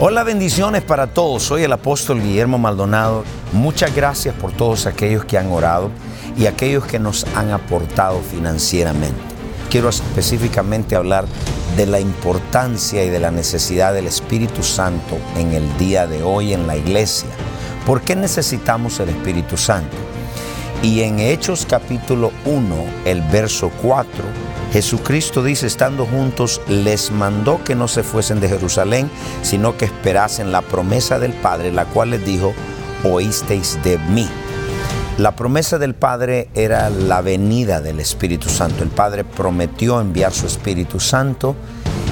Hola, bendiciones para todos. Soy el apóstol Guillermo Maldonado. Muchas gracias por todos aquellos que han orado y aquellos que nos han aportado financieramente. Quiero específicamente hablar de la importancia y de la necesidad del Espíritu Santo en el día de hoy en la iglesia. ¿Por qué necesitamos el Espíritu Santo? Y en Hechos capítulo 1, el verso 4, Jesucristo dice, estando juntos, les mandó que no se fuesen de Jerusalén, sino que esperasen la promesa del Padre, la cual les dijo, oísteis de mí. La promesa del Padre era la venida del Espíritu Santo. El Padre prometió enviar su Espíritu Santo.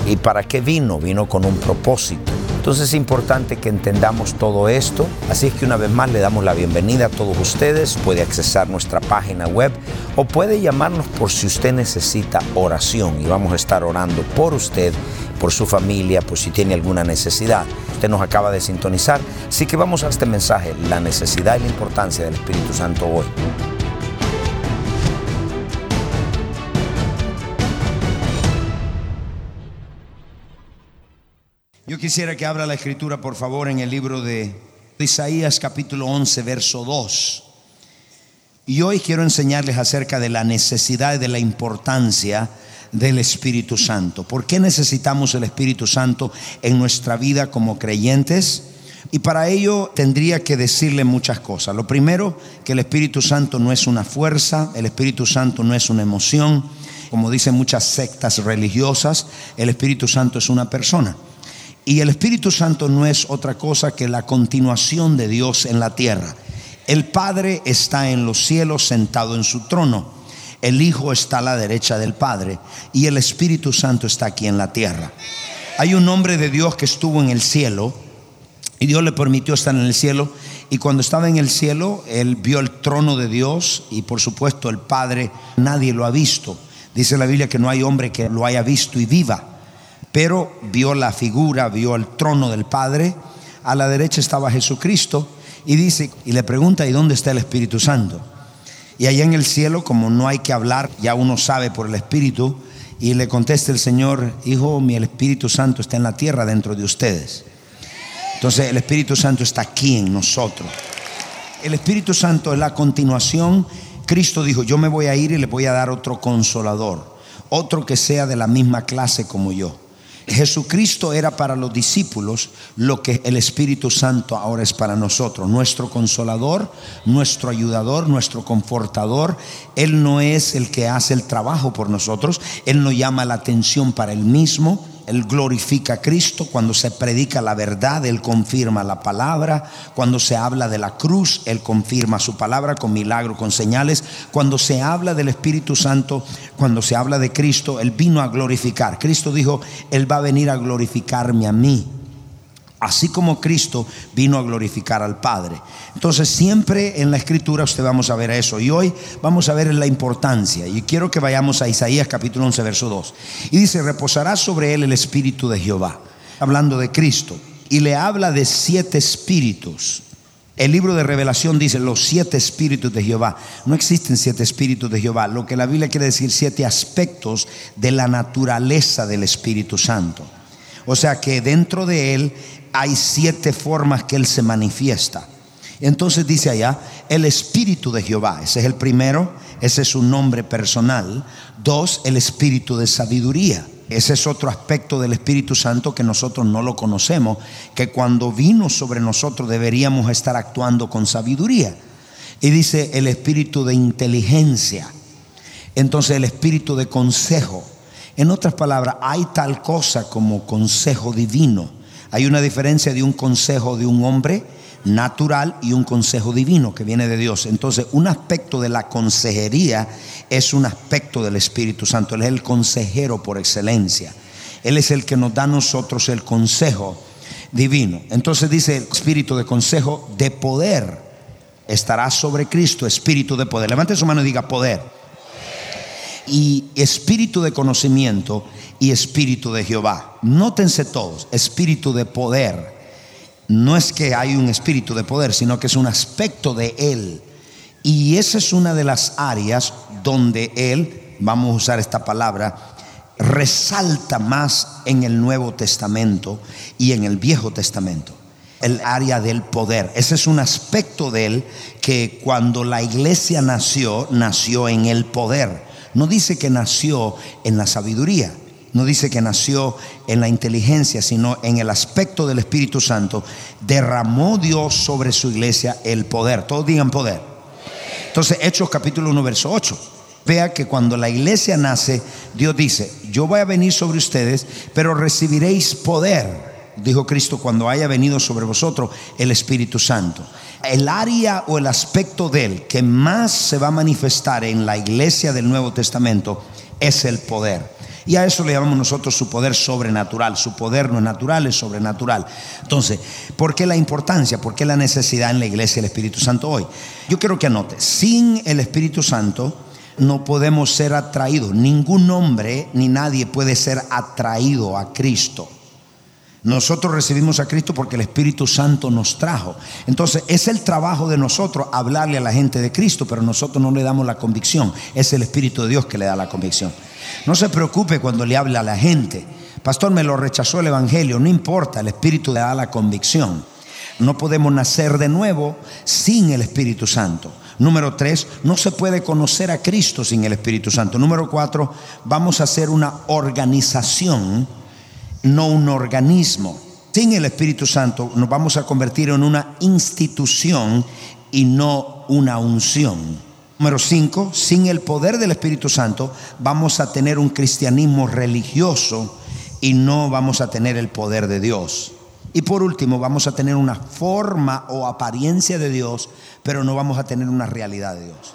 ¿Y para qué vino? Vino con un propósito. Entonces es importante que entendamos todo esto. Así es que una vez más le damos la bienvenida a todos ustedes. Puede accesar nuestra página web o puede llamarnos por si usted necesita oración. Y vamos a estar orando por usted, por su familia, por si tiene alguna necesidad. Usted nos acaba de sintonizar. Así que vamos a este mensaje, la necesidad y la importancia del Espíritu Santo hoy. Quisiera que abra la escritura, por favor, en el libro de Isaías capítulo 11, verso 2. Y hoy quiero enseñarles acerca de la necesidad y de la importancia del Espíritu Santo. ¿Por qué necesitamos el Espíritu Santo en nuestra vida como creyentes? Y para ello tendría que decirle muchas cosas. Lo primero, que el Espíritu Santo no es una fuerza, el Espíritu Santo no es una emoción. Como dicen muchas sectas religiosas, el Espíritu Santo es una persona. Y el Espíritu Santo no es otra cosa que la continuación de Dios en la tierra. El Padre está en los cielos sentado en su trono. El Hijo está a la derecha del Padre y el Espíritu Santo está aquí en la tierra. Hay un hombre de Dios que estuvo en el cielo y Dios le permitió estar en el cielo y cuando estaba en el cielo él vio el trono de Dios y por supuesto el Padre nadie lo ha visto. Dice la Biblia que no hay hombre que lo haya visto y viva pero vio la figura, vio el trono del Padre. A la derecha estaba Jesucristo y dice, y le pregunta, ¿y dónde está el Espíritu Santo? Y allá en el cielo, como no hay que hablar, ya uno sabe por el Espíritu, y le contesta el Señor, Hijo, mi Espíritu Santo está en la tierra dentro de ustedes. Entonces el Espíritu Santo está aquí en nosotros. El Espíritu Santo es la continuación. Cristo dijo, yo me voy a ir y le voy a dar otro consolador, otro que sea de la misma clase como yo. Jesucristo era para los discípulos lo que el Espíritu Santo ahora es para nosotros, nuestro consolador, nuestro ayudador, nuestro confortador. Él no es el que hace el trabajo por nosotros, Él no llama la atención para Él mismo, él glorifica a Cristo. Cuando se predica la verdad, Él confirma la palabra. Cuando se habla de la cruz, Él confirma su palabra con milagro, con señales. Cuando se habla del Espíritu Santo, cuando se habla de Cristo, Él vino a glorificar. Cristo dijo, Él va a venir a glorificarme a mí así como Cristo vino a glorificar al Padre. Entonces siempre en la escritura usted vamos a ver eso. Y hoy vamos a ver la importancia. Y quiero que vayamos a Isaías capítulo 11, verso 2. Y dice, reposará sobre él el espíritu de Jehová, hablando de Cristo. Y le habla de siete espíritus. El libro de revelación dice los siete espíritus de Jehová. No existen siete espíritus de Jehová. Lo que la Biblia quiere decir, siete aspectos de la naturaleza del Espíritu Santo. O sea que dentro de él hay siete formas que Él se manifiesta. Entonces dice allá, el Espíritu de Jehová, ese es el primero, ese es su nombre personal. Dos, el Espíritu de sabiduría. Ese es otro aspecto del Espíritu Santo que nosotros no lo conocemos, que cuando vino sobre nosotros deberíamos estar actuando con sabiduría. Y dice el Espíritu de inteligencia. Entonces el espíritu de consejo. En otras palabras, hay tal cosa como consejo divino. Hay una diferencia de un consejo de un hombre natural y un consejo divino que viene de Dios. Entonces, un aspecto de la consejería es un aspecto del Espíritu Santo. Él es el consejero por excelencia. Él es el que nos da a nosotros el consejo divino. Entonces dice el espíritu de consejo de poder estará sobre Cristo, espíritu de poder. Levante su mano y diga poder. Y espíritu de conocimiento y espíritu de Jehová. Nótense todos, espíritu de poder. No es que hay un espíritu de poder, sino que es un aspecto de Él. Y esa es una de las áreas donde Él, vamos a usar esta palabra, resalta más en el Nuevo Testamento y en el Viejo Testamento. El área del poder. Ese es un aspecto de él que cuando la iglesia nació, nació en el poder. No dice que nació en la sabiduría, no dice que nació en la inteligencia, sino en el aspecto del Espíritu Santo. Derramó Dios sobre su iglesia el poder. Todos digan poder. Entonces, Hechos capítulo 1, verso 8. Vea que cuando la iglesia nace, Dios dice, yo voy a venir sobre ustedes, pero recibiréis poder, dijo Cristo, cuando haya venido sobre vosotros el Espíritu Santo. El área o el aspecto de él que más se va a manifestar en la iglesia del Nuevo Testamento es el poder. Y a eso le llamamos nosotros su poder sobrenatural. Su poder no es natural, es sobrenatural. Entonces, ¿por qué la importancia? ¿Por qué la necesidad en la iglesia del Espíritu Santo hoy? Yo quiero que anote, sin el Espíritu Santo, no podemos ser atraídos. Ningún hombre ni nadie puede ser atraído a Cristo. Nosotros recibimos a Cristo porque el Espíritu Santo nos trajo. Entonces es el trabajo de nosotros hablarle a la gente de Cristo, pero nosotros no le damos la convicción. Es el Espíritu de Dios que le da la convicción. No se preocupe cuando le hable a la gente. Pastor, me lo rechazó el Evangelio. No importa, el Espíritu le da la convicción. No podemos nacer de nuevo sin el Espíritu Santo. Número tres, no se puede conocer a Cristo sin el Espíritu Santo. Número cuatro, vamos a hacer una organización, no un organismo. Sin el Espíritu Santo nos vamos a convertir en una institución y no una unción. Número cinco, sin el poder del Espíritu Santo vamos a tener un cristianismo religioso y no vamos a tener el poder de Dios. Y por último, vamos a tener una forma o apariencia de Dios, pero no vamos a tener una realidad de Dios.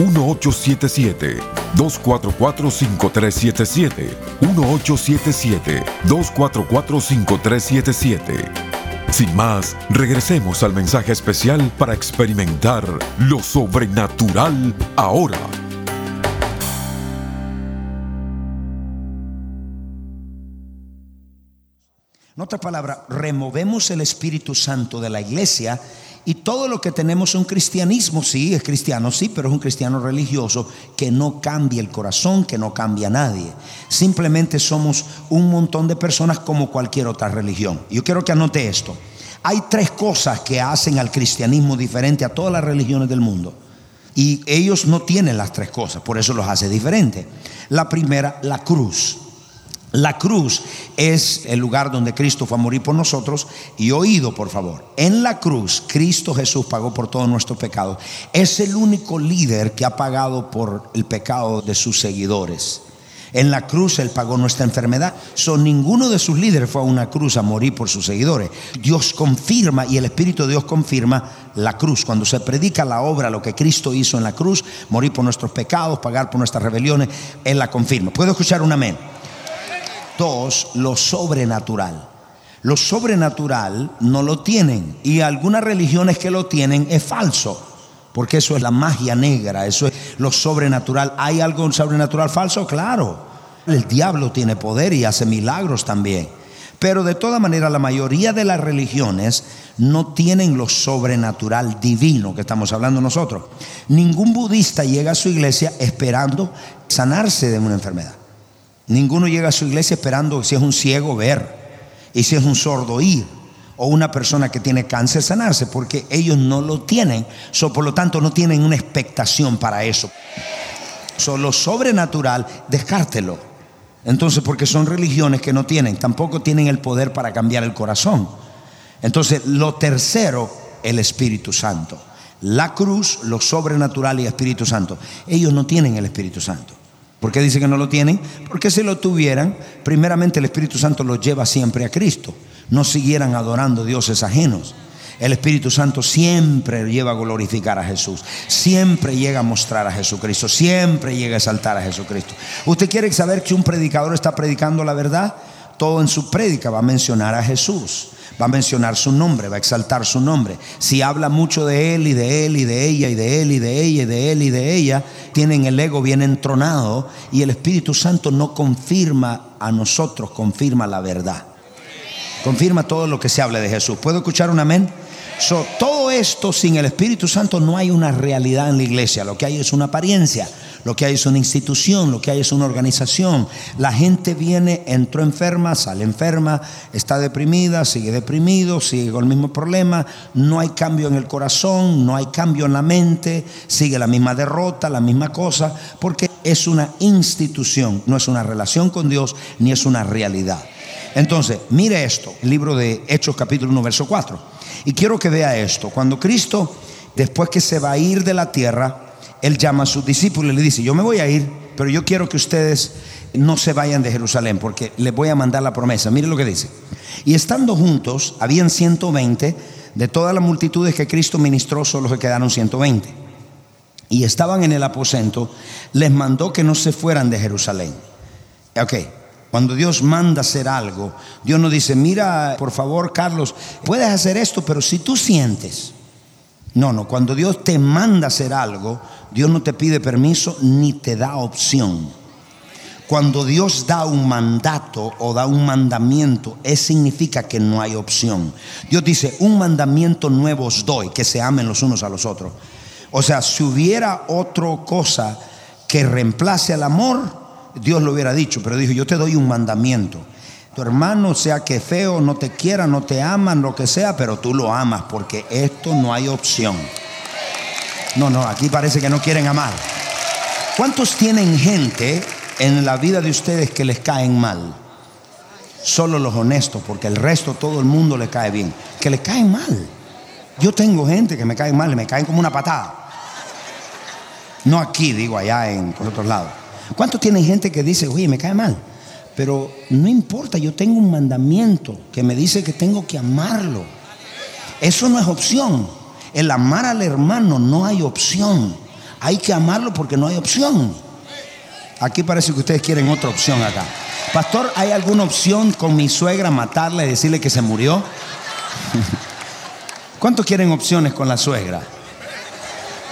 1877-244-5377. 1877-244-5377. Sin más, regresemos al mensaje especial para experimentar lo sobrenatural ahora. En otras palabras, removemos el Espíritu Santo de la iglesia y todo lo que tenemos es un cristianismo, sí, es cristiano, sí, pero es un cristiano religioso que no cambia el corazón, que no cambia a nadie. Simplemente somos un montón de personas como cualquier otra religión. Yo quiero que anote esto. Hay tres cosas que hacen al cristianismo diferente a todas las religiones del mundo. Y ellos no tienen las tres cosas, por eso los hace diferente. La primera, la cruz. La cruz es el lugar donde Cristo fue a morir por nosotros. Y oído, por favor, en la cruz Cristo Jesús pagó por todos nuestros pecados. Es el único líder que ha pagado por el pecado de sus seguidores. En la cruz Él pagó nuestra enfermedad. Son ninguno de sus líderes fue a una cruz a morir por sus seguidores. Dios confirma y el Espíritu de Dios confirma la cruz. Cuando se predica la obra, lo que Cristo hizo en la cruz, morir por nuestros pecados, pagar por nuestras rebeliones, Él la confirma. ¿Puedo escuchar un amén? Dos, lo sobrenatural. Lo sobrenatural no lo tienen y algunas religiones que lo tienen es falso. porque eso es la magia negra, eso es lo sobrenatural. ¿Hay algo sobrenatural falso? Claro. El diablo tiene poder y hace milagros también. Pero de toda manera la mayoría de las religiones no tienen lo sobrenatural divino que estamos hablando nosotros. Ningún budista llega a su iglesia esperando sanarse de una enfermedad. Ninguno llega a su iglesia esperando si es un ciego ver y si es un sordo oír o una persona que tiene cáncer sanarse, porque ellos no lo tienen, por lo tanto no tienen una expectación para eso. lo sobrenatural, descártelo. Entonces, porque son religiones que no tienen, tampoco tienen el poder para cambiar el corazón. Entonces, lo tercero, el Espíritu Santo. La cruz, lo sobrenatural y Espíritu Santo. Ellos no tienen el Espíritu Santo. ¿Por qué dice que no lo tienen? Porque si lo tuvieran, primeramente el Espíritu Santo los lleva siempre a Cristo no siguieran adorando dioses ajenos. El Espíritu Santo siempre lleva a glorificar a Jesús, siempre llega a mostrar a Jesucristo, siempre llega a exaltar a Jesucristo. ¿Usted quiere saber que un predicador está predicando la verdad? Todo en su prédica va a mencionar a Jesús, va a mencionar su nombre, va a exaltar su nombre. Si habla mucho de él y de él y de ella y de él y de ella y de él y de ella, tienen el ego bien entronado y el Espíritu Santo no confirma a nosotros, confirma la verdad. Confirma todo lo que se hable de Jesús. ¿Puedo escuchar un amén? todo esto sin el Espíritu Santo no hay una realidad en la iglesia. Lo que hay es una apariencia. Lo que hay es una institución, lo que hay es una organización. La gente viene, entró enferma, sale enferma, está deprimida, sigue deprimido, sigue con el mismo problema. No hay cambio en el corazón, no hay cambio en la mente, sigue la misma derrota, la misma cosa, porque es una institución, no es una relación con Dios ni es una realidad. Entonces, mire esto, el libro de Hechos capítulo 1, verso 4. Y quiero que vea esto. Cuando Cristo, después que se va a ir de la tierra, Él llama a sus discípulos y le dice, yo me voy a ir, pero yo quiero que ustedes no se vayan de Jerusalén porque les voy a mandar la promesa. Mire lo que dice. Y estando juntos, habían 120, de todas las multitudes que Cristo ministró, solo se quedaron 120. Y estaban en el aposento, les mandó que no se fueran de Jerusalén. Ok, cuando Dios manda hacer algo, Dios no dice, mira, por favor, Carlos, puedes hacer esto, pero si tú sientes. No, no, cuando Dios te manda hacer algo, Dios no te pide permiso ni te da opción. Cuando Dios da un mandato o da un mandamiento, eso significa que no hay opción. Dios dice, un mandamiento nuevo os doy, que se amen los unos a los otros. O sea, si hubiera otra cosa que reemplace al amor, Dios lo hubiera dicho, pero dijo, yo te doy un mandamiento. Tu hermano, sea que feo, no te quiera, no te ama, lo que sea, pero tú lo amas porque esto no hay opción. No, no, aquí parece que no quieren amar. ¿Cuántos tienen gente en la vida de ustedes que les caen mal? Solo los honestos, porque el resto, todo el mundo le cae bien. Que les caen mal. Yo tengo gente que me cae mal, me caen como una patada. No aquí, digo allá en por otros lados. ¿Cuántos tienen gente que dice, oye, me cae mal? Pero no importa, yo tengo un mandamiento que me dice que tengo que amarlo. Eso no es opción. El amar al hermano no hay opción. Hay que amarlo porque no hay opción. Aquí parece que ustedes quieren otra opción acá. Pastor, ¿hay alguna opción con mi suegra matarla y decirle que se murió? ¿Cuántos quieren opciones con la suegra?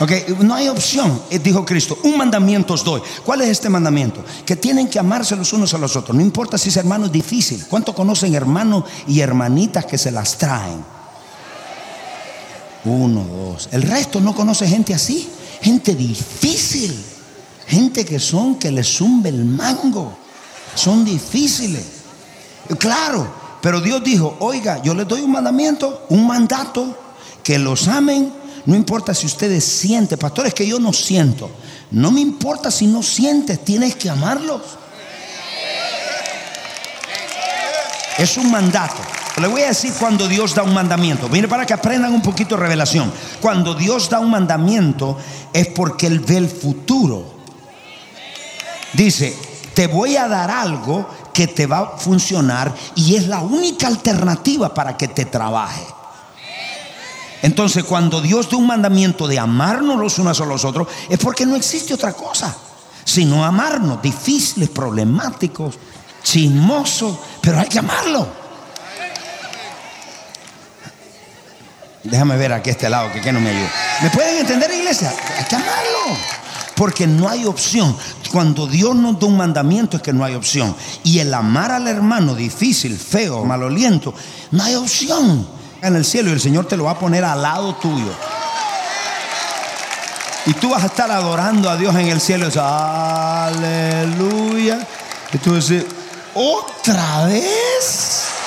Ok, no hay opción, eh, dijo Cristo. Un mandamiento os doy. ¿Cuál es este mandamiento? Que tienen que amarse los unos a los otros. No importa si ese hermano es difícil. ¿Cuánto conocen hermanos y hermanitas que se las traen? Uno, dos. El resto no conoce gente así. Gente difícil. Gente que son que les zumbe el mango. Son difíciles. Claro, pero Dios dijo, oiga, yo les doy un mandamiento, un mandato, que los amen no importa si ustedes sienten, pastores, que yo no siento. No me importa si no sientes, tienes que amarlos. Es un mandato. Le voy a decir cuando Dios da un mandamiento. Mire para que aprendan un poquito de revelación. Cuando Dios da un mandamiento es porque Él ve el futuro. Dice, te voy a dar algo que te va a funcionar y es la única alternativa para que te trabaje. Entonces, cuando Dios da un mandamiento de amarnos los unos a los otros, es porque no existe otra cosa, sino amarnos, difíciles, problemáticos, chismosos, pero hay que amarlo. Déjame ver aquí a este lado que, que no me ayuda. ¿Me pueden entender, iglesia? Hay que amarlo. Porque no hay opción. Cuando Dios nos da un mandamiento es que no hay opción. Y el amar al hermano difícil, feo, maloliento, no hay opción. En el cielo y el Señor te lo va a poner al lado tuyo. Y tú vas a estar adorando a Dios en el cielo. Aleluya. Y tú dices, ¿otra vez?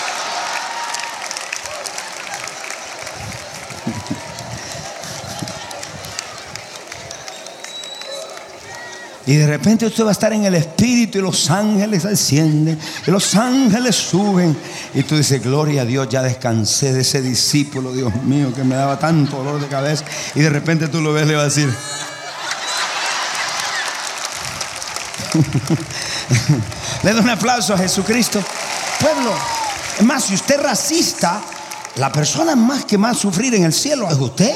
Y de repente usted va a estar en el Espíritu y los ángeles ascienden y los ángeles suben. Y tú dices, gloria a Dios, ya descansé de ese discípulo, Dios mío, que me daba tanto dolor de cabeza. Y de repente tú lo ves, le va a decir, le doy un aplauso a Jesucristo. Pueblo, es más, si usted es racista, la persona más que más sufrir en el cielo es usted.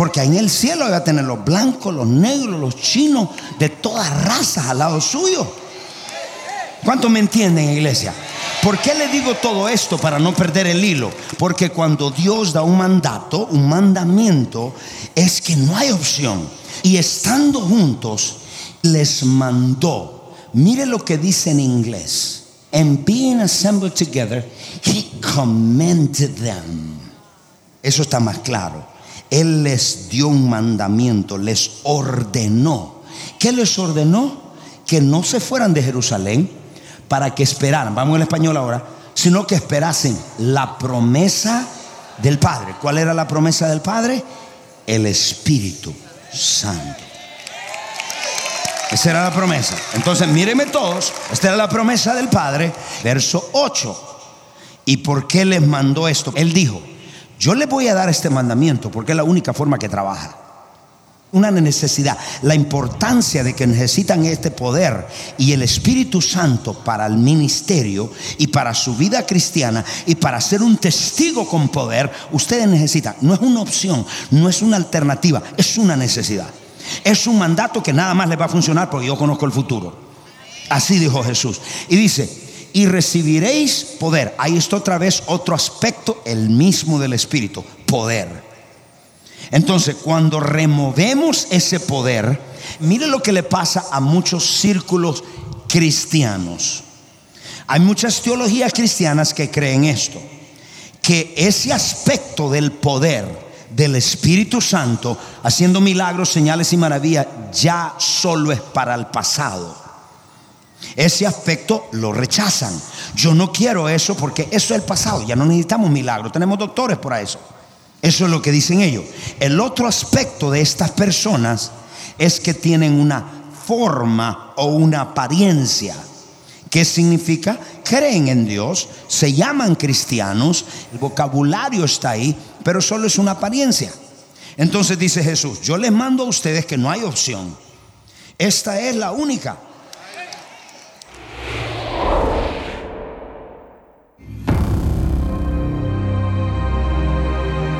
Porque en el cielo va a tener los blancos, los negros, los chinos, de todas razas al lado suyo. ¿Cuántos me entienden, iglesia? ¿Por qué le digo todo esto para no perder el hilo? Porque cuando Dios da un mandato, un mandamiento, es que no hay opción. Y estando juntos, les mandó. Mire lo que dice en inglés. And being assembled together, he commended them. Eso está más claro. Él les dio un mandamiento, les ordenó. ¿Qué les ordenó? Que no se fueran de Jerusalén para que esperaran, vamos al español ahora, sino que esperasen la promesa del Padre. ¿Cuál era la promesa del Padre? El Espíritu Santo. Esa era la promesa. Entonces, mírenme todos, esta era la promesa del Padre, verso 8. ¿Y por qué les mandó esto? Él dijo, yo le voy a dar este mandamiento porque es la única forma que trabaja. Una necesidad, la importancia de que necesitan este poder y el Espíritu Santo para el ministerio y para su vida cristiana y para ser un testigo con poder, ustedes necesitan, no es una opción, no es una alternativa, es una necesidad. Es un mandato que nada más les va a funcionar porque yo conozco el futuro. Así dijo Jesús. Y dice, y recibiréis poder. Ahí está otra vez otro aspecto, el mismo del Espíritu, poder. Entonces, cuando removemos ese poder, mire lo que le pasa a muchos círculos cristianos. Hay muchas teologías cristianas que creen esto, que ese aspecto del poder del Espíritu Santo, haciendo milagros, señales y maravillas, ya solo es para el pasado. Ese aspecto lo rechazan. Yo no quiero eso porque eso es el pasado. Ya no necesitamos milagros. Tenemos doctores para eso. Eso es lo que dicen ellos. El otro aspecto de estas personas es que tienen una forma o una apariencia. ¿Qué significa? Creen en Dios, se llaman cristianos, el vocabulario está ahí, pero solo es una apariencia. Entonces dice Jesús, yo les mando a ustedes que no hay opción. Esta es la única.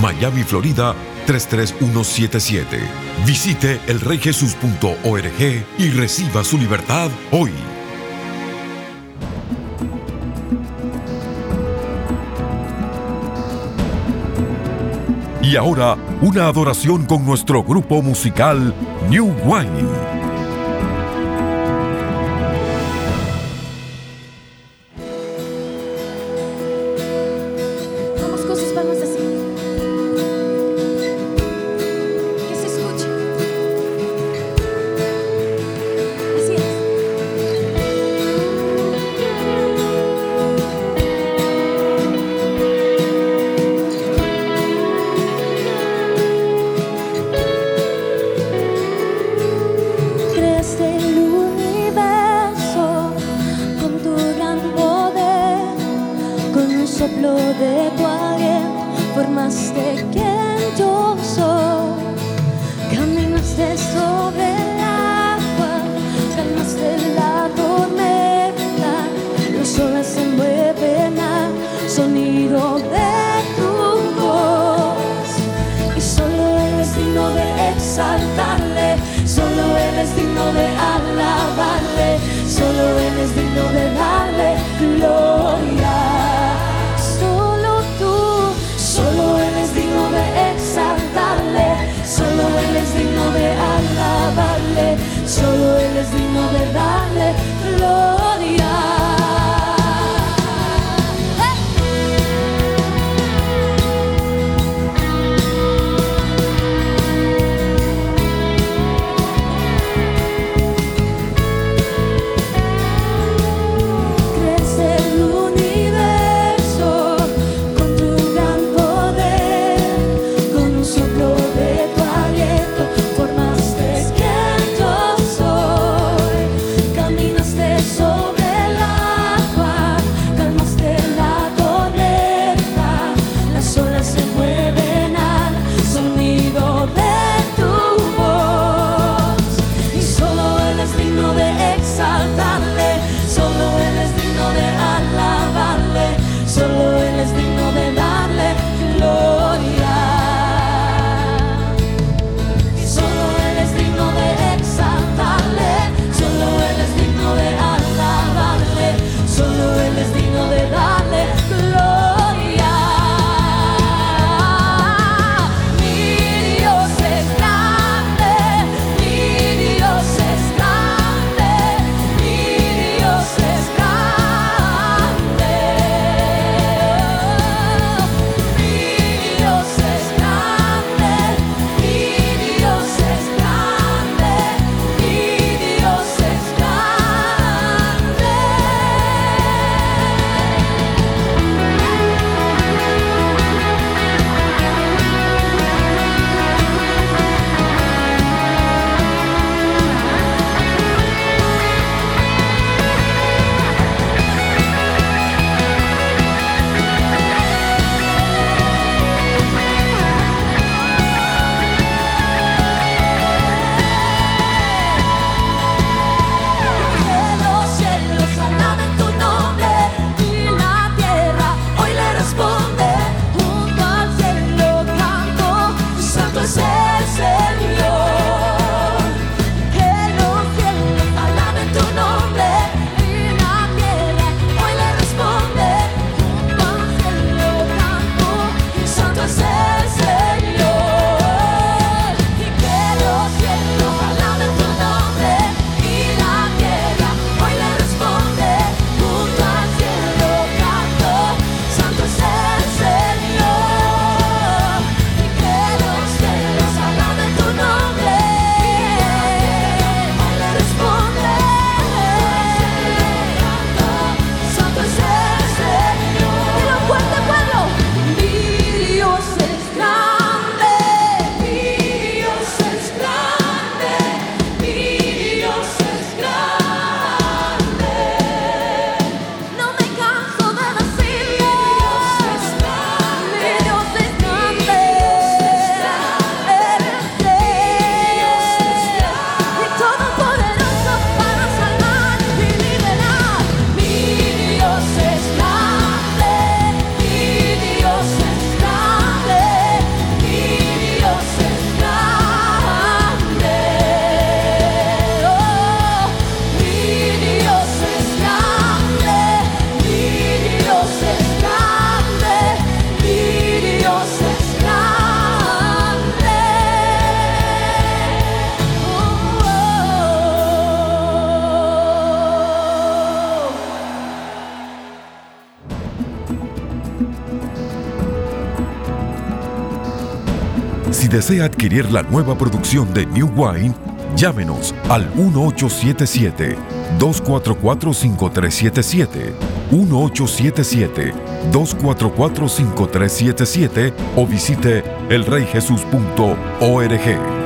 Miami, Florida 33177. Visite elreyjesus.org y reciba su libertad hoy. Y ahora, una adoración con nuestro grupo musical New Wine. es digno de alabarle, solo Él es digno de darle gloria. Solo tú, solo Él es digno de exaltarle, solo Él es digno de alabarle, solo Él es digno de darle gloria. Desea adquirir la nueva producción de New Wine, llámenos al 1877-244-5377, 1877-244-5377 o visite elreyjesus.org.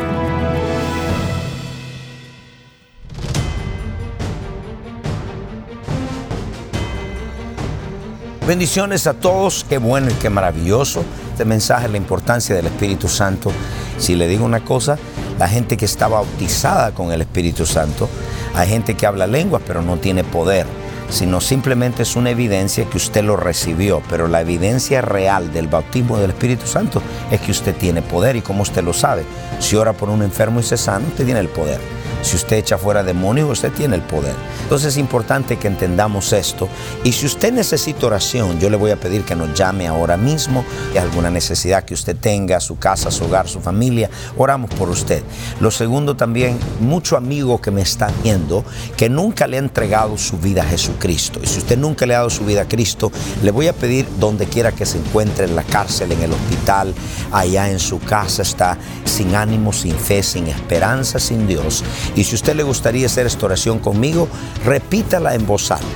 Bendiciones a todos, qué bueno y qué maravilloso este mensaje, la importancia del Espíritu Santo. Si le digo una cosa, la gente que está bautizada con el Espíritu Santo, hay gente que habla lenguas pero no tiene poder, sino simplemente es una evidencia que usted lo recibió, pero la evidencia real del bautismo del Espíritu Santo es que usted tiene poder y como usted lo sabe, si ora por un enfermo y se sana, usted tiene el poder. Si usted echa fuera demonios, usted tiene el poder. Entonces es importante que entendamos esto. Y si usted necesita oración, yo le voy a pedir que nos llame ahora mismo. Y alguna necesidad que usted tenga, su casa, su hogar, su familia, oramos por usted. Lo segundo también, mucho amigo que me está viendo que nunca le ha entregado su vida a Jesucristo. Y si usted nunca le ha dado su vida a Cristo, le voy a pedir donde quiera que se encuentre, en la cárcel, en el hospital, allá en su casa, está sin ánimo, sin fe, sin esperanza, sin Dios y si usted le gustaría hacer esta oración conmigo, repítala en voz alta.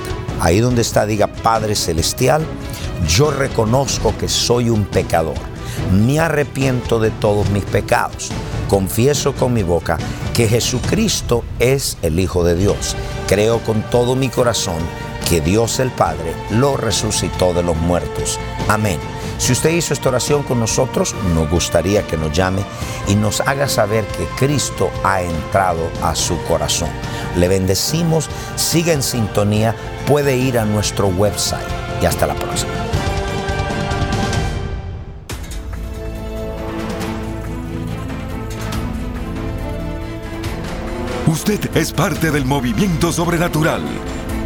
Ahí donde está, diga Padre Celestial, yo reconozco que soy un pecador. Me arrepiento de todos mis pecados. Confieso con mi boca que Jesucristo es el Hijo de Dios. Creo con todo mi corazón que Dios el Padre lo resucitó de los muertos. Amén. Si usted hizo esta oración con nosotros, nos gustaría que nos llame y nos haga saber que Cristo ha entrado a su corazón. Le bendecimos, siga en sintonía, puede ir a nuestro website y hasta la próxima. Usted es parte del movimiento sobrenatural.